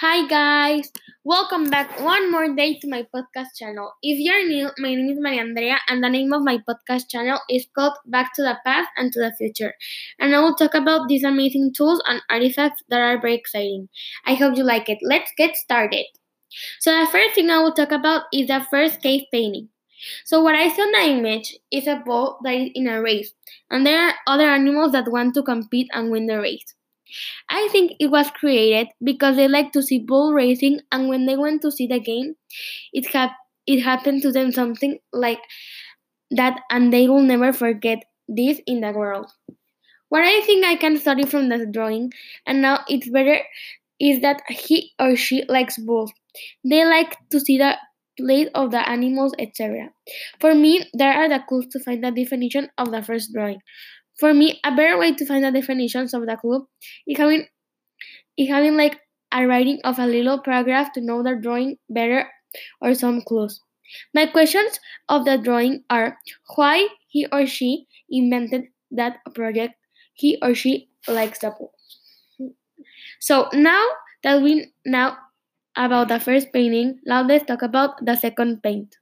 Hi guys, welcome back one more day to my podcast channel. If you're new, my name is Maria Andrea, and the name of my podcast channel is called Back to the Past and to the Future. And I will talk about these amazing tools and artifacts that are very exciting. I hope you like it. Let's get started. So, the first thing I will talk about is the first cave painting. So, what I saw in the image is a bull that is in a race, and there are other animals that want to compete and win the race. I think it was created because they like to see bull racing, and when they went to see the game, it hap- it happened to them something like that, and they will never forget this in the world. What I think I can study from the drawing, and now it's better, is that he or she likes bulls. They like to see the plate of the animals, etc. For me, there are the clues to find the definition of the first drawing. For me, a better way to find the definitions of the clue is having is having like a writing of a little paragraph to know the drawing better or some clues. My questions of the drawing are why he or she invented that project he or she likes the pool. So now that we know about the first painting, now let's talk about the second paint.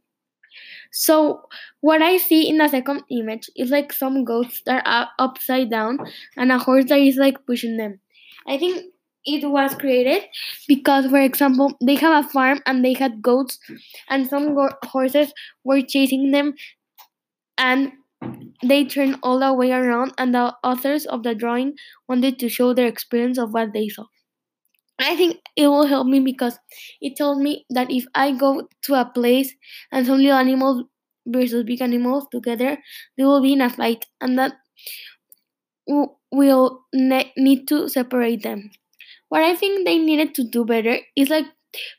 So what I see in the second image is like some goats that are upside down and a horse that is like pushing them. I think it was created because, for example, they have a farm and they had goats, and some go- horses were chasing them, and they turned all the way around. And the authors of the drawing wanted to show their experience of what they saw. I think it will help me because it tells me that if I go to a place and some little animals versus big animals together, they will be in a fight, and that w- will ne- need to separate them. What I think they needed to do better is like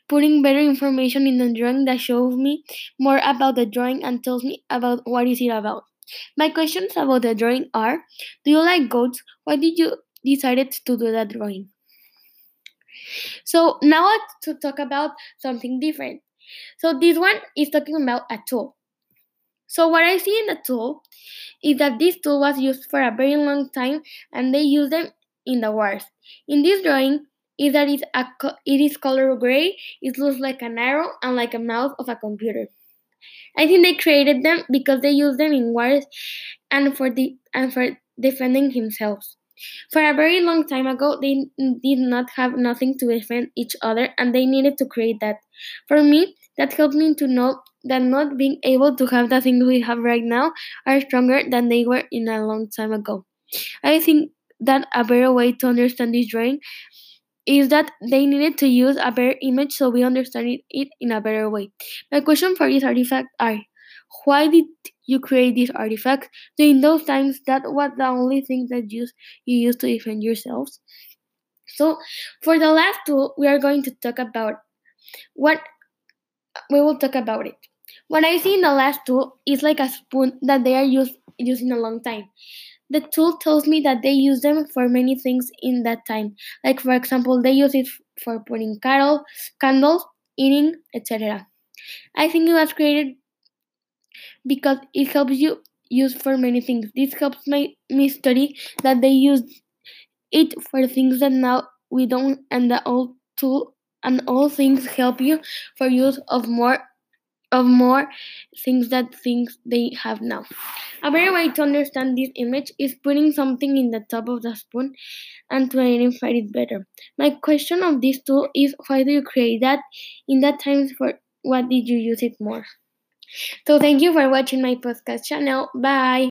putting better information in the drawing that shows me more about the drawing and tells me about what is it about. My questions about the drawing are: Do you like goats? Why did you decided to do that drawing? So now to talk about something different. So this one is talking about a tool. So what I see in the tool is that this tool was used for a very long time and they used them in the wars. In this drawing is that it's a it is color gray, it looks like an arrow and like a mouse of a computer. I think they created them because they used them in wars and for the and for defending themselves. For a very long time ago, they did not have nothing to defend each other and they needed to create that. For me, that helped me to know that not being able to have the things we have right now are stronger than they were in a long time ago. I think that a better way to understand this drawing is that they needed to use a better image so we understand it, in a better way. My question for this artifact are why did you create these artifacts. So in those times that was the only thing that you, you used to defend yourselves. So for the last tool we are going to talk about what we will talk about it. What I see in the last tool is like a spoon that they are used using a long time. The tool tells me that they use them for many things in that time. Like for example, they use it for putting cattle, candles, eating, etc. I think it was created because it helps you use for many things. This helps my, me study that they use it for things that now we don't and the old tool and all things help you for use of more of more things that things they have now. A better way to understand this image is putting something in the top of the spoon and to identify it better. My question of this tool is why do you create that? In that times for what did you use it more? So thank you for watching my podcast channel. Bye.